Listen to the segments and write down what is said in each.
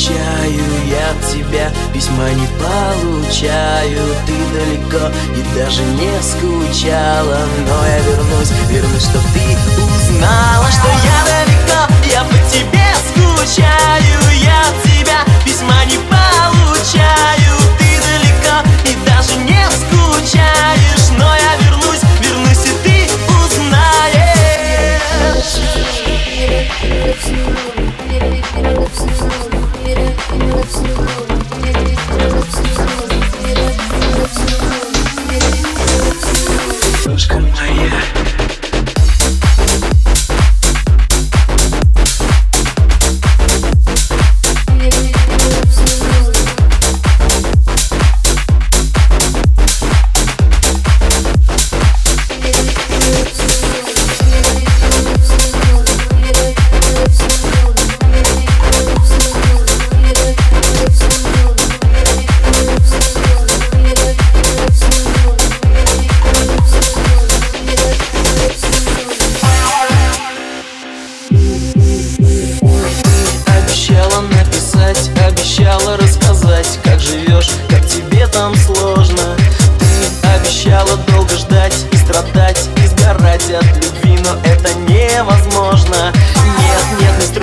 скучаю я от тебя. Письма не получаю, ты далеко и даже не скучала. Но я вернусь, вернусь, чтоб ты узнала, что я далеко. Я по тебе скучаю.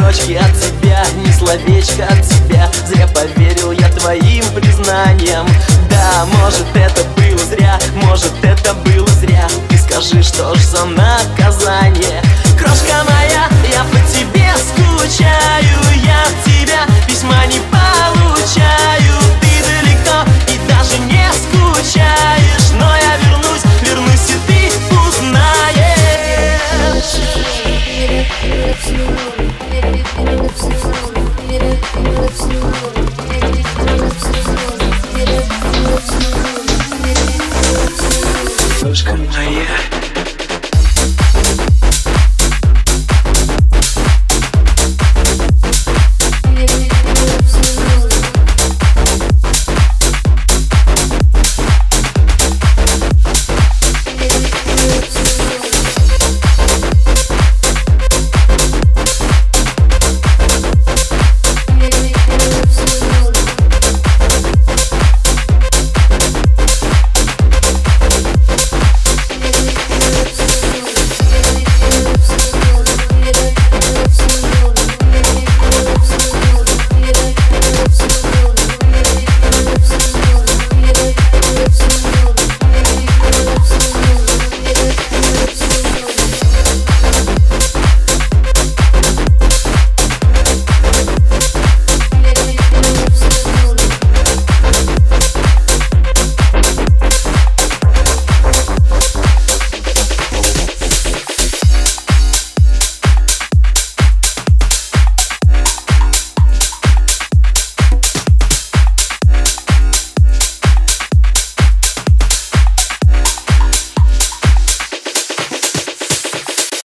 ночки от тебя Ни словечко от тебя Зря поверил я твоим признаниям. Да, может это было зря Может это было зря. Ты скажи, что ж за наказание? Крошка моя, я по тебе скучаю Я тебя письма не получаю. Ты далеко и даже не скучаешь Но я вернусь, вернусь и ты узнаешь. Thank. close, coming my ear.